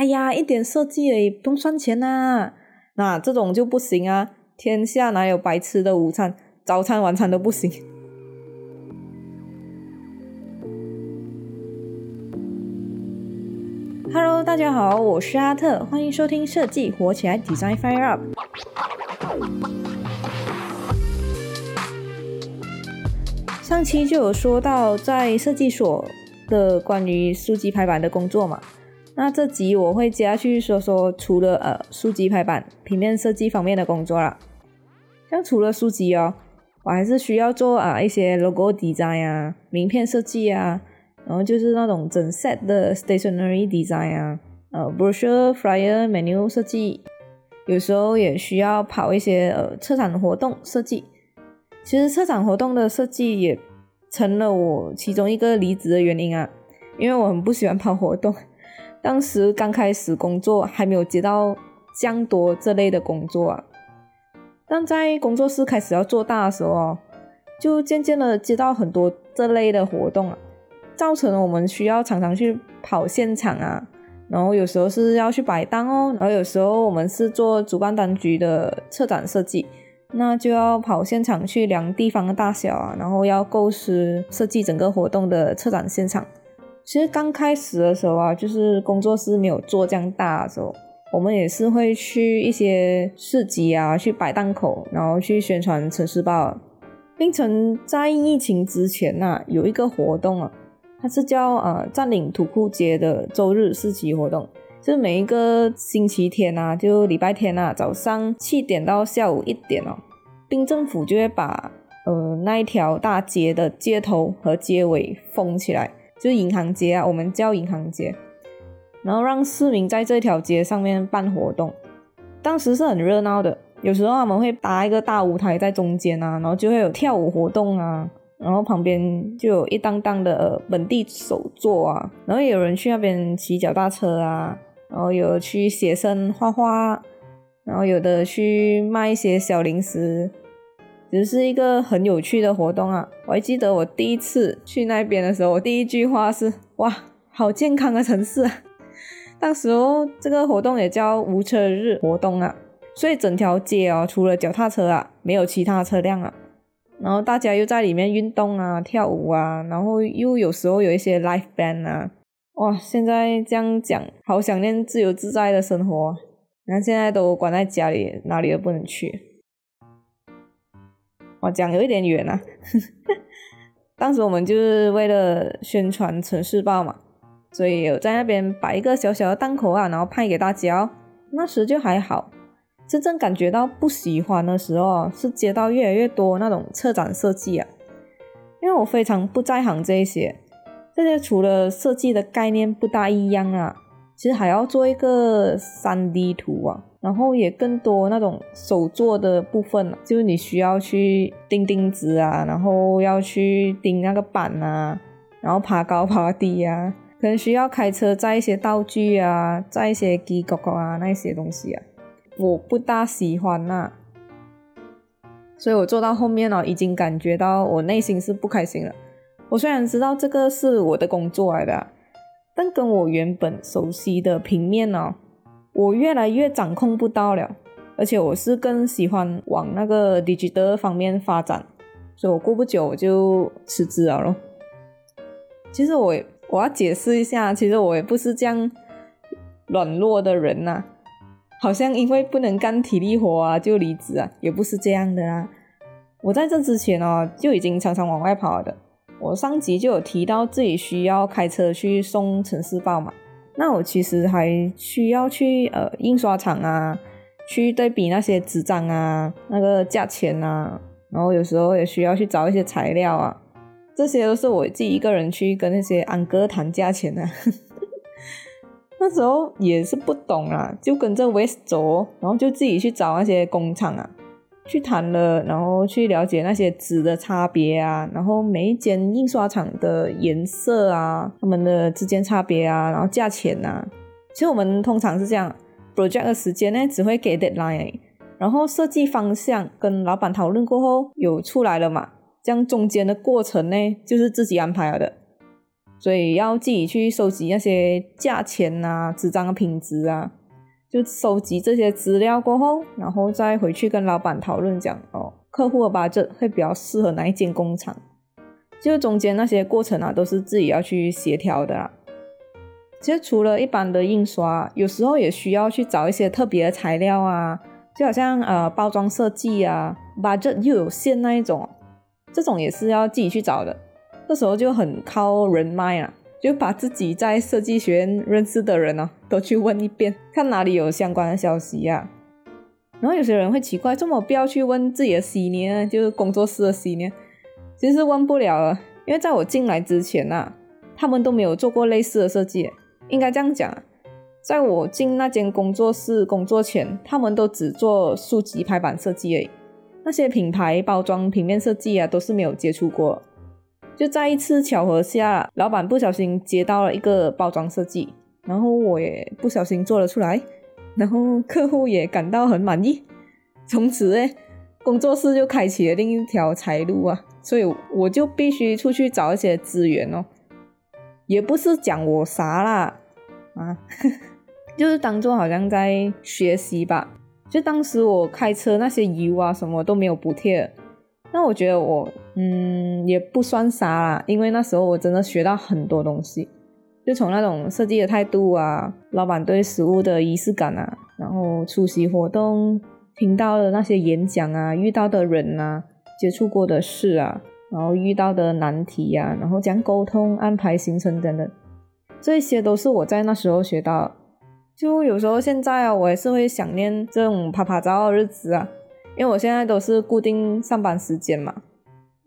哎呀，一点设计也，不用算钱呐。那这种就不行啊！天下哪有白吃的午餐？早餐、晚餐都不行。Hello，大家好，我是阿特，欢迎收听设计火起来，Design Fire Up。上期就有说到在设计所的关于书籍排版的工作嘛，那这集我会接下去说说除了呃书籍排版、平面设计方面的工作啦。像除了书籍哦，我还是需要做啊一些 logo design 啊、名片设计啊。然后就是那种整 set 的 stationery design 啊，呃，brochure flyer menu 设计，有时候也需要跑一些呃策展活动设计。其实策展活动的设计也成了我其中一个离职的原因啊，因为我很不喜欢跑活动。当时刚开始工作，还没有接到这多这类的工作啊。但在工作室开始要做大的时候，就渐渐的接到很多这类的活动啊。造成了我们需要常常去跑现场啊，然后有时候是要去摆档哦，然后有时候我们是做主办单局的策展设计，那就要跑现场去量地方的大小啊，然后要构思设计整个活动的策展现场。其实刚开始的时候啊，就是工作室没有做这样大的时候，我们也是会去一些市集啊，去摆档口，然后去宣传城市报。冰城在疫情之前呐，有一个活动啊。它是叫呃占领土库街的周日市集活动，就是每一个星期天啊，就礼拜天啊，早上七点到下午一点哦，冰政府就会把呃那一条大街的街头和街尾封起来，就是银行街啊，我们叫银行街，然后让市民在这条街上面办活动，当时是很热闹的，有时候他们会搭一个大舞台在中间啊，然后就会有跳舞活动啊。然后旁边就有一档档的本地手作啊，然后有人去那边骑脚踏车啊，然后有去写生画画，然后有的去卖一些小零食，只是一个很有趣的活动啊！我还记得我第一次去那边的时候，我第一句话是：哇，好健康的城市！啊！当时候这个活动也叫无车日活动啊，所以整条街哦，除了脚踏车啊，没有其他车辆啊。然后大家又在里面运动啊、跳舞啊，然后又有时候有一些 live band 啊，哇！现在这样讲，好想念自由自在的生活。那现在都关在家里，哪里都不能去。我讲有一点远啊。当时我们就是为了宣传城市报嘛，所以有在那边摆一个小小的档口啊，然后派给大家。哦那时就还好。真正感觉到不喜欢的时候，是接到越来越多那种策展设计啊，因为我非常不在行这一些，这些除了设计的概念不大一样啊，其实还要做一个三 D 图啊，然后也更多那种手做的部分，就是你需要去钉钉子啊，然后要去钉那个板啊，然后爬高爬低啊，可能需要开车载一些道具啊，载一些机构啊那些东西啊。我不大喜欢呐，所以我做到后面呢，已经感觉到我内心是不开心了。我虽然知道这个是我的工作来的，但跟我原本熟悉的平面呢，我越来越掌控不到了。而且我是更喜欢往那个 digital 方面发展，所以我过不久我就辞职了咯。其实我我要解释一下，其实我也不是这样软弱的人呐。好像因为不能干体力活啊，就离职啊，也不是这样的啦。我在这之前哦，就已经常常往外跑的。我上集就有提到自己需要开车去送城市报嘛，那我其实还需要去呃印刷厂啊，去对比那些纸张啊，那个价钱啊，然后有时候也需要去找一些材料啊，这些都是我自己一个人去跟那些安哥谈价钱的。那时候也是不懂啊，就跟着 West 走，然后就自己去找那些工厂啊，去谈了，然后去了解那些纸的差别啊，然后每一间印刷厂的颜色啊，他们的之间差别啊，然后价钱啊。其实我们通常是这样，project 的时间呢只会给 deadline，然后设计方向跟老板讨论过后有出来了嘛，这样中间的过程呢就是自己安排了的。所以要自己去收集那些价钱啊、纸张的品质啊，就收集这些资料过后，然后再回去跟老板讨论讲哦，客户的 budget 会比较适合哪一间工厂，就中间那些过程啊，都是自己要去协调的啦。其实除了一般的印刷，有时候也需要去找一些特别的材料啊，就好像呃包装设计啊把这又有限那一种，这种也是要自己去找的。这时候就很靠人脉啊，就把自己在设计学院认识的人呢都去问一遍，看哪里有相关的消息呀。然后有些人会奇怪，这么不要去问自己的 senior，就是工作室的 senior，其实问不了了，因为在我进来之前呐，他们都没有做过类似的设计。应该这样讲，在我进那间工作室工作前，他们都只做书籍排版设计而已，那些品牌包装、平面设计啊，都是没有接触过。就在一次巧合下，老板不小心接到了一个包装设计，然后我也不小心做了出来，然后客户也感到很满意，从此诶，工作室就开启了另一条财路啊，所以我就必须出去找一些资源哦。也不是讲我啥啦，啊，就是当做好像在学习吧。就当时我开车那些油啊什么都没有补贴，那我觉得我嗯也不算啥啦，因为那时候我真的学到很多东西，就从那种设计的态度啊，老板对食物的仪式感啊，然后出席活动听到的那些演讲啊，遇到的人啊，接触过的事啊。然后遇到的难题呀，然后讲沟通、安排行程等等，这些都是我在那时候学到。就有时候现在啊，我也是会想念这种拍拍照的日子啊，因为我现在都是固定上班时间嘛。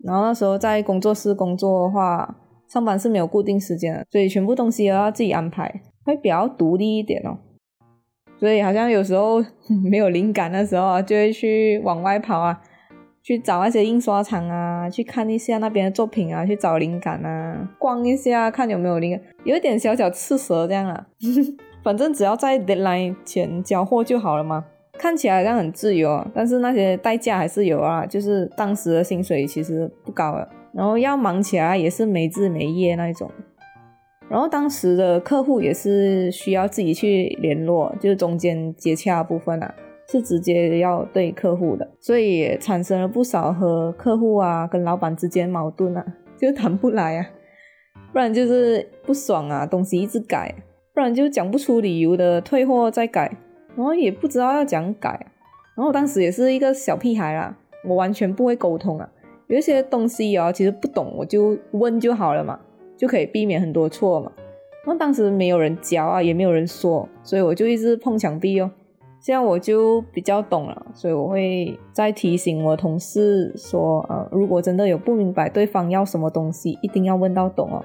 然后那时候在工作室工作的话，上班是没有固定时间的，所以全部东西都要自己安排，会比较独立一点哦。所以好像有时候没有灵感的时候啊，就会去往外跑啊。去找那些印刷厂啊，去看一下那边的作品啊，去找灵感啊，逛一下看有没有灵感，有一点小小刺舌这样啊。反正只要在 deadline 前交货就好了嘛。看起来好像很自由，但是那些代价还是有啊。就是当时的薪水其实不高了，然后要忙起来也是没日没夜那一种。然后当时的客户也是需要自己去联络，就是中间接洽部分啊。是直接要对客户的，所以也产生了不少和客户啊、跟老板之间矛盾啊，就谈不来啊，不然就是不爽啊，东西一直改，不然就讲不出理由的退货再改，然后也不知道要讲改，然后当时也是一个小屁孩啦，我完全不会沟通啊，有一些东西啊，其实不懂我就问就好了嘛，就可以避免很多错嘛，然后当时没有人教啊，也没有人说，所以我就一直碰墙壁哦。这样我就比较懂了，所以我会再提醒我同事说，呃，如果真的有不明白对方要什么东西，一定要问到懂哦。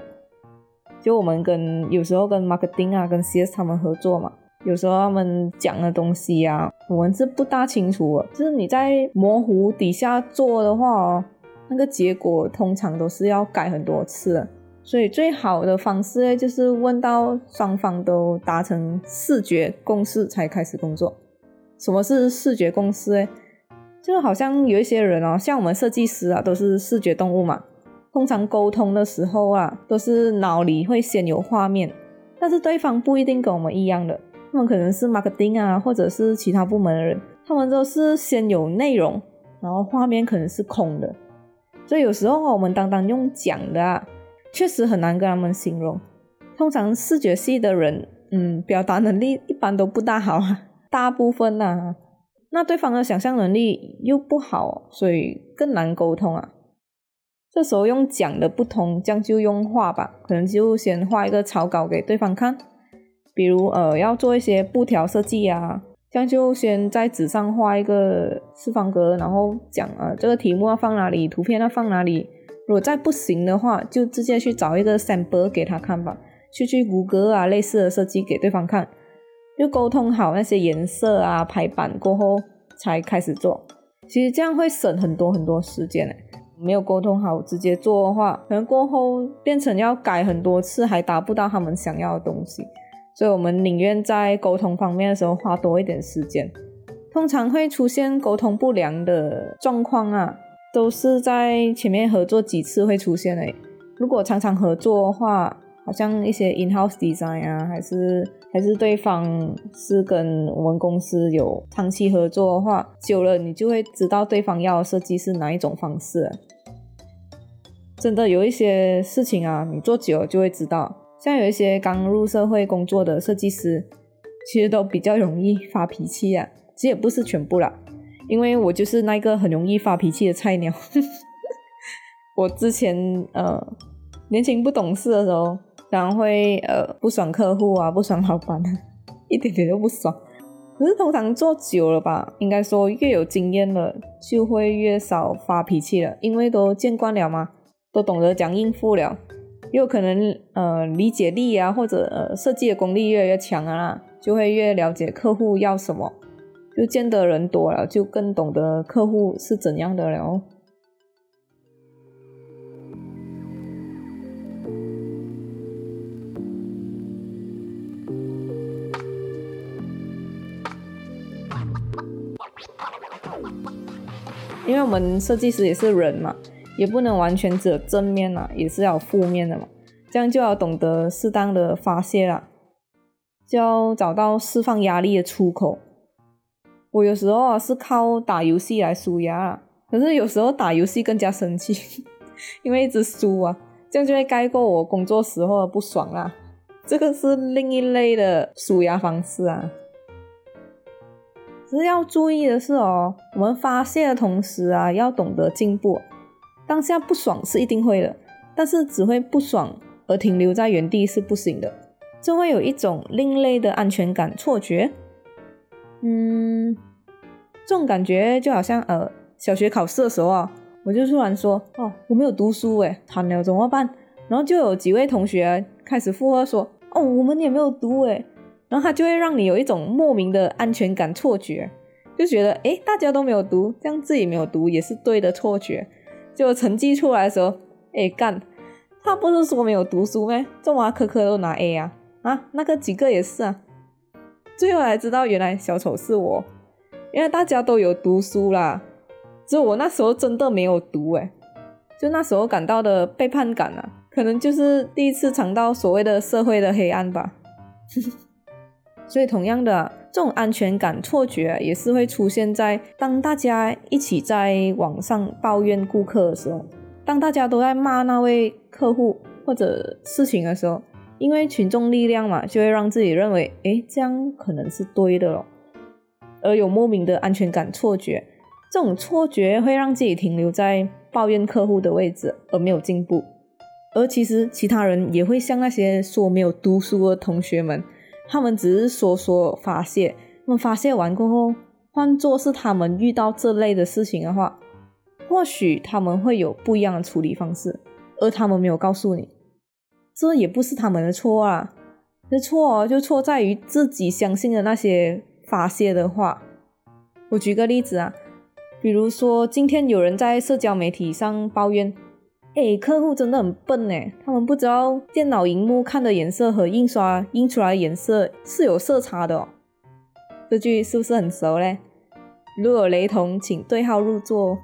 就我们跟有时候跟 marketing 啊，跟 CS 他们合作嘛，有时候他们讲的东西啊，我们是不大清楚，就是你在模糊底下做的话哦，那个结果通常都是要改很多次。所以最好的方式，就是问到双方都达成视觉共识才开始工作。什么是视觉共识？就好像有一些人哦，像我们设计师啊，都是视觉动物嘛。通常沟通的时候啊，都是脑里会先有画面，但是对方不一定跟我们一样的。他们可能是 marketing 啊，或者是其他部门的人，他们都是先有内容，然后画面可能是空的。所以有时候我们单单用讲的啊，确实很难跟他们形容。通常视觉系的人，嗯，表达能力一般都不大好啊。大部分呐，那对方的想象能力又不好，所以更难沟通啊。这时候用讲的不同，将就用画吧，可能就先画一个草稿给对方看。比如呃，要做一些布条设计啊，这样就先在纸上画一个四方格，然后讲啊，这个题目要放哪里，图片要放哪里。如果再不行的话，就直接去找一个 sample 给他看吧，去去谷歌啊，类似的设计给对方看。就沟通好那些颜色啊、排版过后才开始做，其实这样会省很多很多时间诶。没有沟通好直接做的话，可能过后变成要改很多次，还达不到他们想要的东西。所以我们宁愿在沟通方面的时候花多一点时间。通常会出现沟通不良的状况啊，都是在前面合作几次会出现诶。如果常常合作的话，好像一些 in-house design 啊，还是还是对方是跟我们公司有长期合作的话，久了你就会知道对方要的设计是哪一种方式。真的有一些事情啊，你做久了就会知道。像有一些刚入社会工作的设计师，其实都比较容易发脾气啊。其实也不是全部啦，因为我就是那个很容易发脾气的菜鸟。我之前呃年轻不懂事的时候，常会呃不爽客户啊，不爽老板，一点点都不爽。可是通常做久了吧，应该说越有经验了，就会越少发脾气了，因为都见惯了嘛，都懂得讲应付了。有可能呃理解力啊，或者呃设计的功力越来越强啊，就会越了解客户要什么，就见的人多了，就更懂得客户是怎样的了。因为我们设计师也是人嘛。也不能完全只有正面啊，也是要负面的嘛。这样就要懂得适当的发泄啦，就要找到释放压力的出口。我有时候啊是靠打游戏来舒压，可是有时候打游戏更加生气，因为一直输啊，这样就会盖过我工作时候的不爽啦。这个是另一类的舒压方式啊。只是要注意的是哦，我们发泄的同时啊，要懂得进步。当下不爽是一定会的，但是只会不爽而停留在原地是不行的，就会有一种另类的安全感错觉。嗯，这种感觉就好像呃，小学考试的时候啊，我就突然说哦，我没有读书诶，惨了怎么办？然后就有几位同学开始附和说哦，我们也没有读诶，然后他就会让你有一种莫名的安全感错觉，就觉得诶，大家都没有读，这样自己没有读也是对的错觉。就成绩出来的时候，哎干，他不是说没有读书咩？这么科科都拿 A 啊啊，那个几个也是啊。最后才知道原来小丑是我，原来大家都有读书啦，只有我那时候真的没有读哎，就那时候感到的背叛感啊，可能就是第一次尝到所谓的社会的黑暗吧。所以同样的。这种安全感错觉也是会出现在当大家一起在网上抱怨顾客的时候，当大家都在骂那位客户或者事情的时候，因为群众力量嘛，就会让自己认为，哎，这样可能是对的咯，而有莫名的安全感错觉。这种错觉会让自己停留在抱怨客户的位置，而没有进步。而其实其他人也会像那些说没有读书的同学们。他们只是说说发泄，那么发泄完过后，换做是他们遇到这类的事情的话，或许他们会有不一样的处理方式，而他们没有告诉你，这也不是他们的错啊，这错就错在于自己相信的那些发泄的话。我举个例子啊，比如说今天有人在社交媒体上抱怨。哎，客户真的很笨哎，他们不知道电脑荧幕看的颜色和印刷印出来的颜色是有色差的。哦。这句是不是很熟嘞？如有雷同，请对号入座。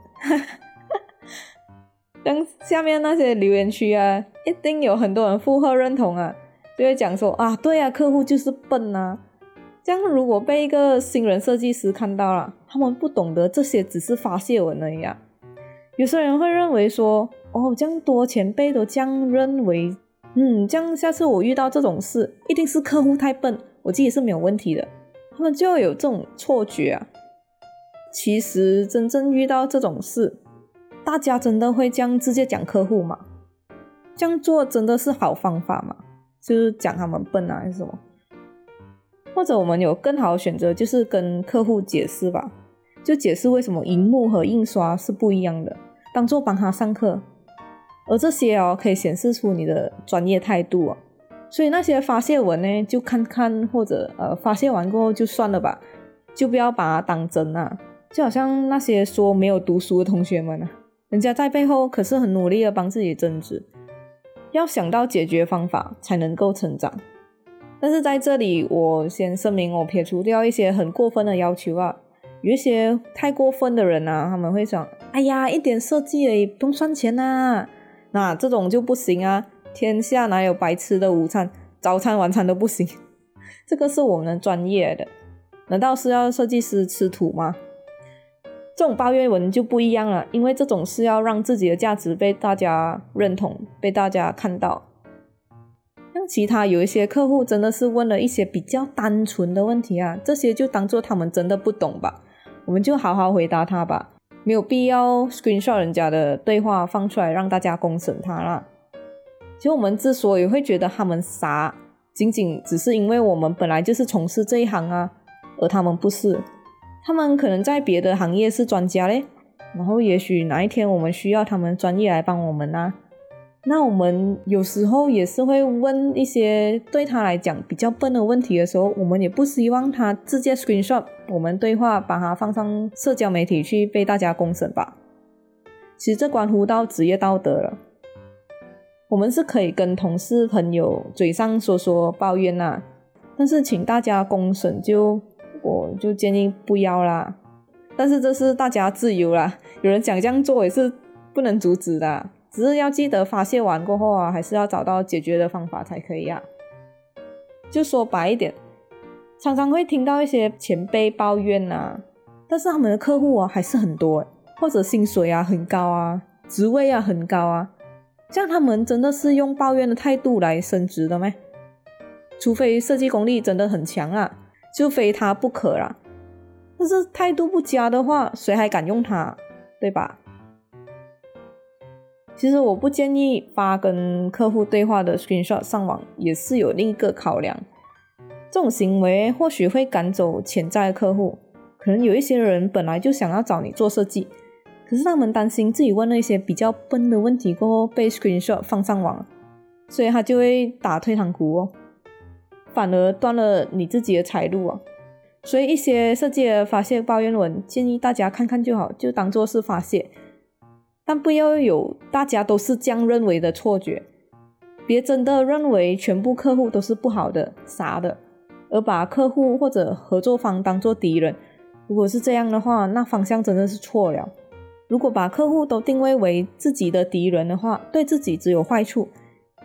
像下面那些留言区啊，一定有很多人附和认同啊，就会讲说啊，对啊，客户就是笨啊。这样如果被一个新人设计师看到了，他们不懂得这些只是发泄文而已啊。有些人会认为说。哦，这样多前辈都这样认为，嗯，这样下次我遇到这种事，一定是客户太笨，我自己是没有问题的。他们就有这种错觉啊。其实真正遇到这种事，大家真的会这样直接讲客户吗？这样做真的是好方法吗？就是讲他们笨啊，还是什么？或者我们有更好的选择，就是跟客户解释吧，就解释为什么荧幕和印刷是不一样的，当做帮他上课。而这些哦，可以显示出你的专业态度哦。所以那些发泄文呢，就看看或者呃发泄完过后就算了吧，就不要把它当真啊。就好像那些说没有读书的同学们啊，人家在背后可是很努力的帮自己增值，要想到解决方法才能够成长。但是在这里，我先声明，我撇除掉一些很过分的要求啊。有一些太过分的人啊，他们会想：哎呀，一点设计而已，不用算钱呐。那这种就不行啊！天下哪有白吃的午餐？早餐晚餐都不行，这个是我们的专业的，难道是要设计师吃土吗？这种抱怨文就不一样了，因为这种是要让自己的价值被大家认同，被大家看到。像其他有一些客户真的是问了一些比较单纯的问题啊，这些就当做他们真的不懂吧，我们就好好回答他吧，没有必要 screenshot 人家的对话放出来让大家公审他啦。其实我们之所以会觉得他们傻，仅仅只是因为我们本来就是从事这一行啊，而他们不是。他们可能在别的行业是专家嘞，然后也许哪一天我们需要他们专业来帮我们啊。那我们有时候也是会问一些对他来讲比较笨的问题的时候，我们也不希望他直接 screenshot 我们对话，把它放上社交媒体去被大家公审吧。其实这关乎到职业道德了。我们是可以跟同事朋友嘴上说说抱怨呐，但是请大家公审就我就建议不要啦。但是这是大家自由啦，有人想这样做也是不能阻止的，只是要记得发泄完过后啊，还是要找到解决的方法才可以啊。就说白一点，常常会听到一些前辈抱怨呐，但是他们的客户啊还是很多，或者薪水啊很高啊，职位啊很高啊。像他们真的是用抱怨的态度来升职的吗？除非设计功力真的很强啊，就非他不可啦。但是态度不佳的话，谁还敢用他？对吧？其实我不建议发跟客户对话的 screenshot 上网，也是有另一个考量。这种行为或许会赶走潜在的客户，可能有一些人本来就想要找你做设计。可是他们担心自己问了一些比较笨的问题过后被 screenshot 放上网，所以他就会打退堂鼓哦，反而断了你自己的财路哦。所以一些设计的发泄抱怨文，建议大家看看就好，就当做是发泄，但不要有大家都是这样认为的错觉，别真的认为全部客户都是不好的、傻的，而把客户或者合作方当做敌人。如果是这样的话，那方向真的是错了。如果把客户都定位为自己的敌人的话，对自己只有坏处，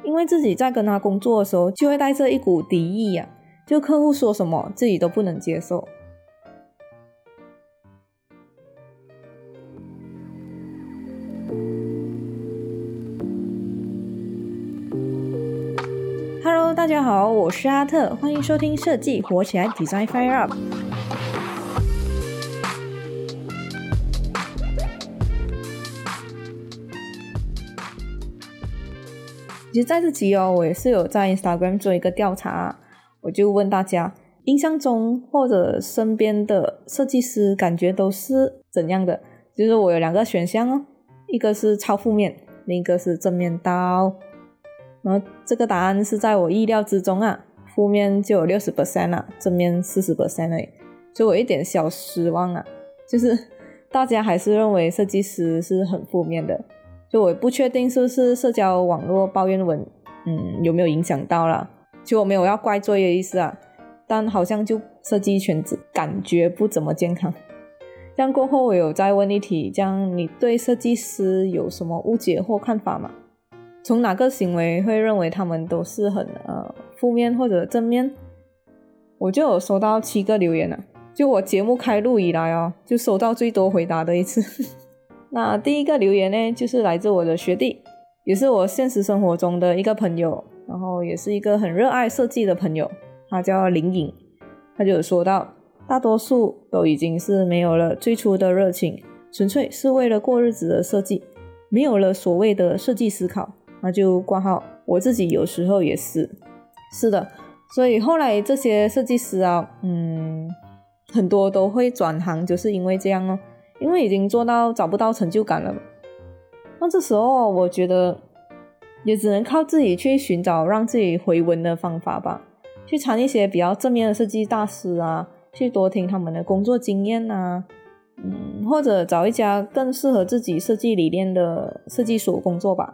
因为自己在跟他工作的时候就会带着一股敌意呀，就客户说什么自己都不能接受。大家好，我是阿特，欢迎收听设计火起来，Design Fire Up。其实在这集哦，我也是有在 Instagram 做一个调查，我就问大家，印象中或者身边的设计师感觉都是怎样的？就是我有两个选项哦，一个是超负面，另一个是正面刀。然后这个答案是在我意料之中啊，负面就有六十 percent 了，正面四十 percent 已，所以我一点小失望啊，就是大家还是认为设计师是很负面的。就我不确定是不是社交网络抱怨文，嗯，有没有影响到了？就我没有要怪作业的意思啊，但好像就设计圈子感觉不怎么健康。这样过后，我有再问一题，这样你对设计师有什么误解或看法吗？从哪个行为会认为他们都是很呃负面或者正面？我就有收到七个留言了，就我节目开录以来哦，就收到最多回答的一次。那第一个留言呢，就是来自我的学弟，也是我现实生活中的一个朋友，然后也是一个很热爱设计的朋友，他叫林颖，他就有说到，大多数都已经是没有了最初的热情，纯粹是为了过日子的设计，没有了所谓的设计思考，那就挂号。我自己有时候也是，是的，所以后来这些设计师啊，嗯，很多都会转行，就是因为这样哦。因为已经做到找不到成就感了，那这时候我觉得也只能靠自己去寻找让自己回温的方法吧，去参一些比较正面的设计大师啊，去多听他们的工作经验啊，嗯，或者找一家更适合自己设计理念的设计所工作吧，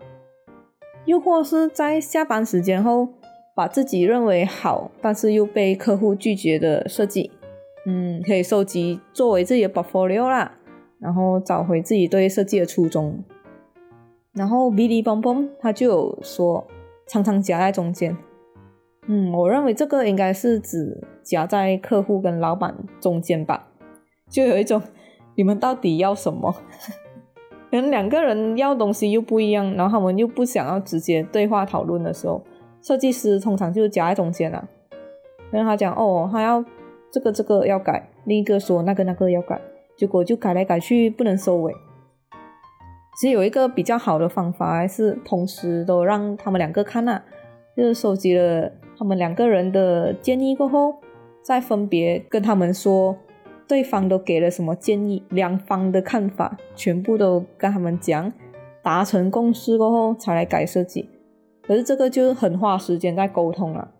又或是在下班时间后，把自己认为好但是又被客户拒绝的设计，嗯，可以收集作为自己的 portfolio 啦。然后找回自己对设计的初衷。然后 Billy 邦邦他就有说，常常夹在中间。嗯，我认为这个应该是指夹在客户跟老板中间吧，就有一种你们到底要什么？可能两个人要东西又不一样，然后他们又不想要直接对话讨论的时候，设计师通常就夹在中间了。跟他讲哦，他要这个这个要改，另一个说那个那个要改，结果就改来改去不能收尾。其实有一个比较好的方法，还是同时都让他们两个看啊，就是收集了。他们两个人的建议过后，再分别跟他们说，对方都给了什么建议，两方的看法全部都跟他们讲，达成共识过后才来改设计。可是这个就是很花时间在沟通了。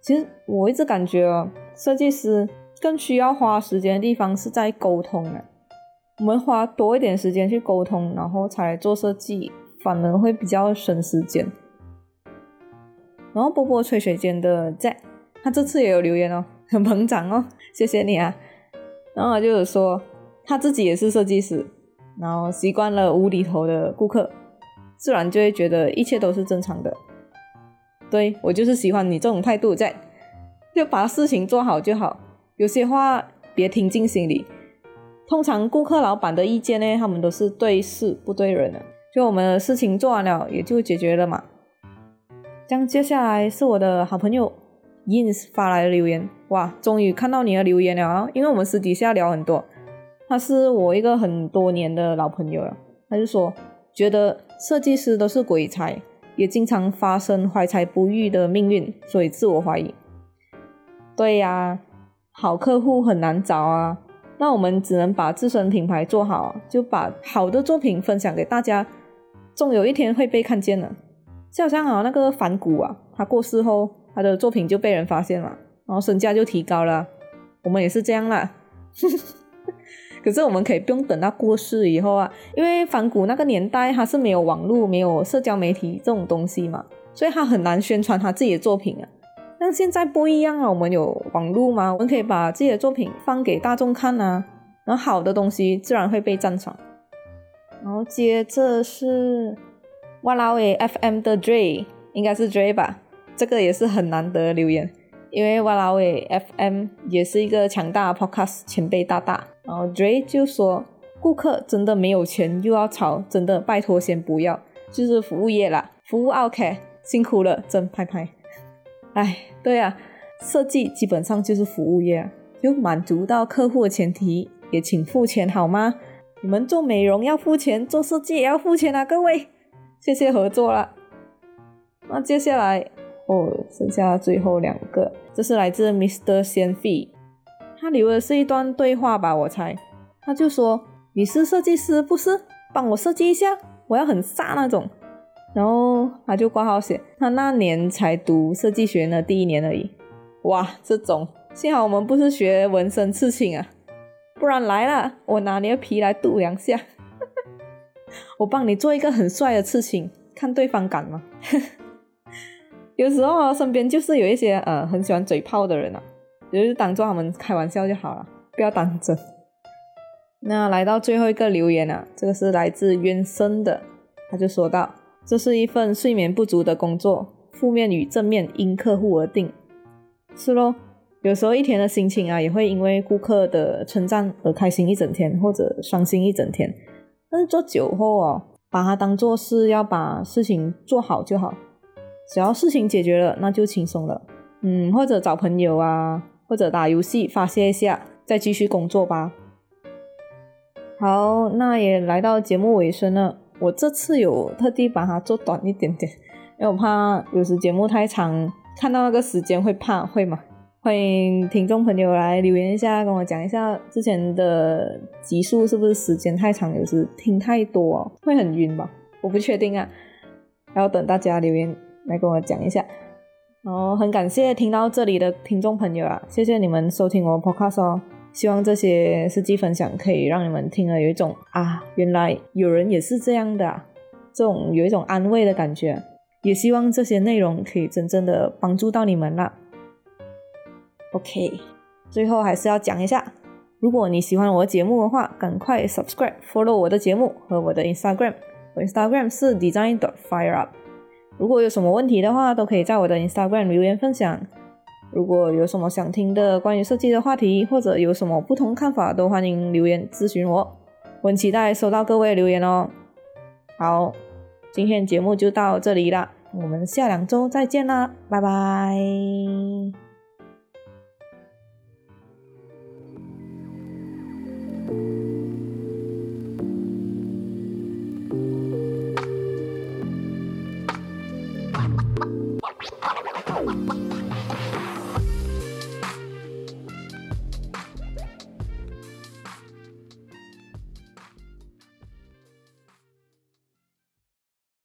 其实我一直感觉哦，设计师更需要花时间的地方是在沟通啊。我们花多一点时间去沟通，然后才来做设计，反而会比较省时间。然后波波吹水间的在，他这次也有留言哦，很膨胀哦，谢谢你啊。然后就是说他自己也是设计师，然后习惯了无厘头的顾客，自然就会觉得一切都是正常的。对我就是喜欢你这种态度，在就把事情做好就好，有些话别听进心里。通常顾客老板的意见呢，他们都是对事不对人的，就我们的事情做完了也就解决了嘛。这样接下来是我的好朋友 Ins 发来的留言，哇，终于看到你的留言了啊！因为我们私底下聊很多，他是我一个很多年的老朋友了。他就说，觉得设计师都是鬼才，也经常发生怀才不遇的命运，所以自我怀疑。对呀，好客户很难找啊，那我们只能把自身品牌做好，就把好的作品分享给大家，终有一天会被看见的。就好像啊，那个反骨啊，他过世后，他的作品就被人发现了，然后身价就提高了。我们也是这样啦。可是我们可以不用等到过世以后啊，因为反骨那个年代他是没有网络、没有社交媒体这种东西嘛，所以他很难宣传他自己的作品啊。但现在不一样啊，我们有网络嘛，我们可以把自己的作品放给大众看啊，然后好的东西自然会被赞赏。然后接着是。哇啦喂，FM 的 Dre 应该是 Dre 吧？这个也是很难得留言，因为哇啦喂 FM 也是一个强大 Podcast 前辈大大。然后 Dre 就说：“顾客真的没有钱又要吵，真的拜托先不要，就是服务业啦，服务 OK，辛苦了，真拍拍。”哎，对啊，设计基本上就是服务业，就满足到客户的前提，也请付钱好吗？你们做美容要付钱，做设计也要付钱啊，各位。谢谢合作了。那接下来哦，剩下最后两个，这是来自 Mr. 先费，他留的是一段对话吧，我猜。他就说：“你是设计师不是？帮我设计一下，我要很飒那种。”然后他就挂号写，他那年才读设计学院的第一年而已。哇，这种幸好我们不是学纹身刺青啊，不然来了，我拿你的皮来度量下。我帮你做一个很帅的刺青，看对方敢吗？有时候啊，身边就是有一些呃很喜欢嘴炮的人啊，就是当做他们开玩笑就好了，不要当真。那来到最后一个留言啊，这个是来自渊生的，他就说到：这是一份睡眠不足的工作，负面与正面因客户而定。是咯，有时候一天的心情啊，也会因为顾客的称赞而开心一整天，或者伤心一整天。但是做酒后哦，把它当做是要把事情做好就好，只要事情解决了，那就轻松了。嗯，或者找朋友啊，或者打游戏发泄一下，再继续工作吧。好，那也来到节目尾声了。我这次有特地把它做短一点点，因为我怕有时节目太长，看到那个时间会怕会吗？欢迎听众朋友来留言一下，跟我讲一下之前的集数是不是时间太长，有时听太多会很晕吧？我不确定啊，要等大家留言来跟我讲一下。然后很感谢听到这里的听众朋友啊，谢谢你们收听我 podcast 哦。希望这些实际分享可以让你们听了有一种啊，原来有人也是这样的，这种有一种安慰的感觉。也希望这些内容可以真正的帮助到你们啦。OK，最后还是要讲一下，如果你喜欢我的节目的话，赶快 subscribe follow 我的节目和我的 Instagram，我 Instagram 是 design.fireup。如果有什么问题的话，都可以在我的 Instagram 留言分享。如果有什么想听的关于设计的话题，或者有什么不同看法，都欢迎留言咨询我。我很期待收到各位留言哦。好，今天节目就到这里啦，我们下两周再见啦，拜拜。